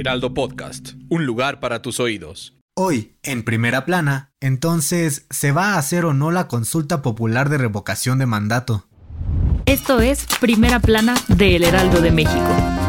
Heraldo Podcast, un lugar para tus oídos. Hoy, en primera plana, entonces, ¿se va a hacer o no la consulta popular de revocación de mandato? Esto es Primera Plana de El Heraldo de México.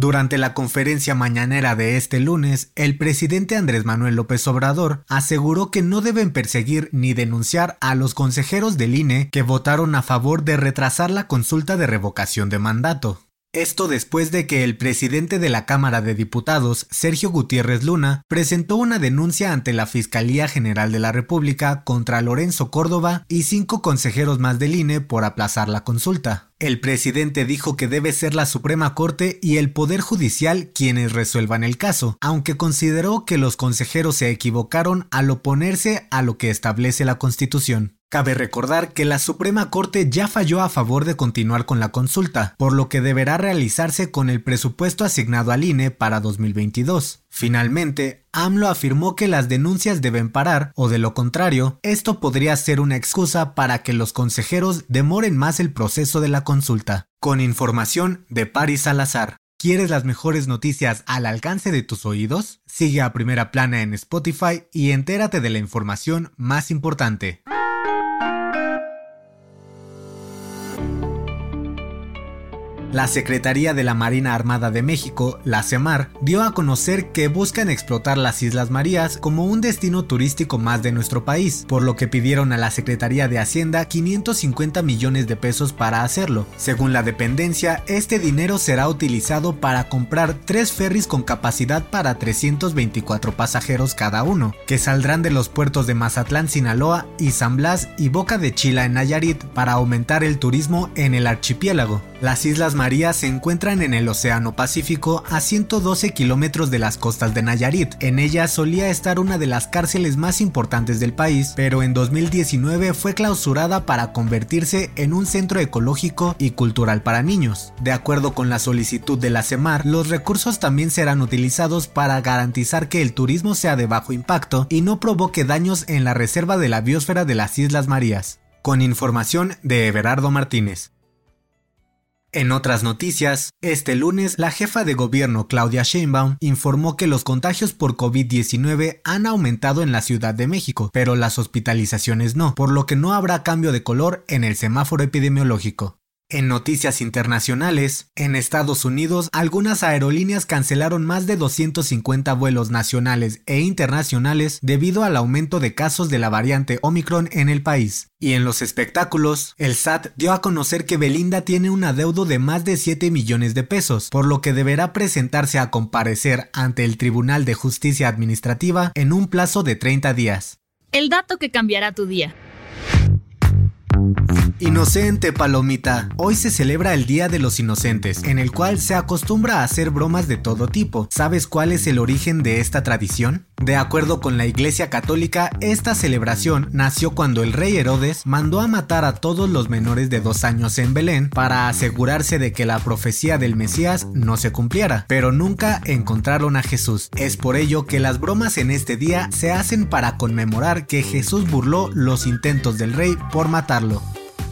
Durante la conferencia mañanera de este lunes, el presidente Andrés Manuel López Obrador aseguró que no deben perseguir ni denunciar a los consejeros del INE que votaron a favor de retrasar la consulta de revocación de mandato. Esto después de que el presidente de la Cámara de Diputados, Sergio Gutiérrez Luna, presentó una denuncia ante la Fiscalía General de la República contra Lorenzo Córdoba y cinco consejeros más del INE por aplazar la consulta. El presidente dijo que debe ser la Suprema Corte y el Poder Judicial quienes resuelvan el caso, aunque consideró que los consejeros se equivocaron al oponerse a lo que establece la Constitución. Cabe recordar que la Suprema Corte ya falló a favor de continuar con la consulta, por lo que deberá realizarse con el presupuesto asignado al INE para 2022. Finalmente, AMLO afirmó que las denuncias deben parar, o de lo contrario, esto podría ser una excusa para que los consejeros demoren más el proceso de la consulta. Con información de Paris Salazar. ¿Quieres las mejores noticias al alcance de tus oídos? Sigue a Primera Plana en Spotify y entérate de la información más importante. La Secretaría de la Marina Armada de México, la CEMAR, dio a conocer que buscan explotar las Islas Marías como un destino turístico más de nuestro país, por lo que pidieron a la Secretaría de Hacienda 550 millones de pesos para hacerlo. Según la dependencia, este dinero será utilizado para comprar tres ferries con capacidad para 324 pasajeros cada uno, que saldrán de los puertos de Mazatlán, Sinaloa y San Blas y Boca de Chila en Nayarit para aumentar el turismo en el archipiélago. Las Islas Marías se encuentran en el Océano Pacífico a 112 kilómetros de las costas de Nayarit. En ella solía estar una de las cárceles más importantes del país, pero en 2019 fue clausurada para convertirse en un centro ecológico y cultural para niños. De acuerdo con la solicitud de la CEMAR, los recursos también serán utilizados para garantizar que el turismo sea de bajo impacto y no provoque daños en la reserva de la biosfera de las Islas Marías. Con información de Everardo Martínez. En otras noticias, este lunes la jefa de gobierno Claudia Sheinbaum informó que los contagios por COVID-19 han aumentado en la Ciudad de México, pero las hospitalizaciones no, por lo que no habrá cambio de color en el semáforo epidemiológico. En noticias internacionales, en Estados Unidos, algunas aerolíneas cancelaron más de 250 vuelos nacionales e internacionales debido al aumento de casos de la variante Omicron en el país. Y en los espectáculos, el SAT dio a conocer que Belinda tiene un adeudo de más de 7 millones de pesos, por lo que deberá presentarse a comparecer ante el Tribunal de Justicia Administrativa en un plazo de 30 días. El dato que cambiará tu día. Inocente Palomita. Hoy se celebra el Día de los Inocentes, en el cual se acostumbra a hacer bromas de todo tipo. ¿Sabes cuál es el origen de esta tradición? De acuerdo con la Iglesia Católica, esta celebración nació cuando el rey Herodes mandó a matar a todos los menores de dos años en Belén para asegurarse de que la profecía del Mesías no se cumpliera, pero nunca encontraron a Jesús. Es por ello que las bromas en este día se hacen para conmemorar que Jesús burló los intentos del rey por matarlo.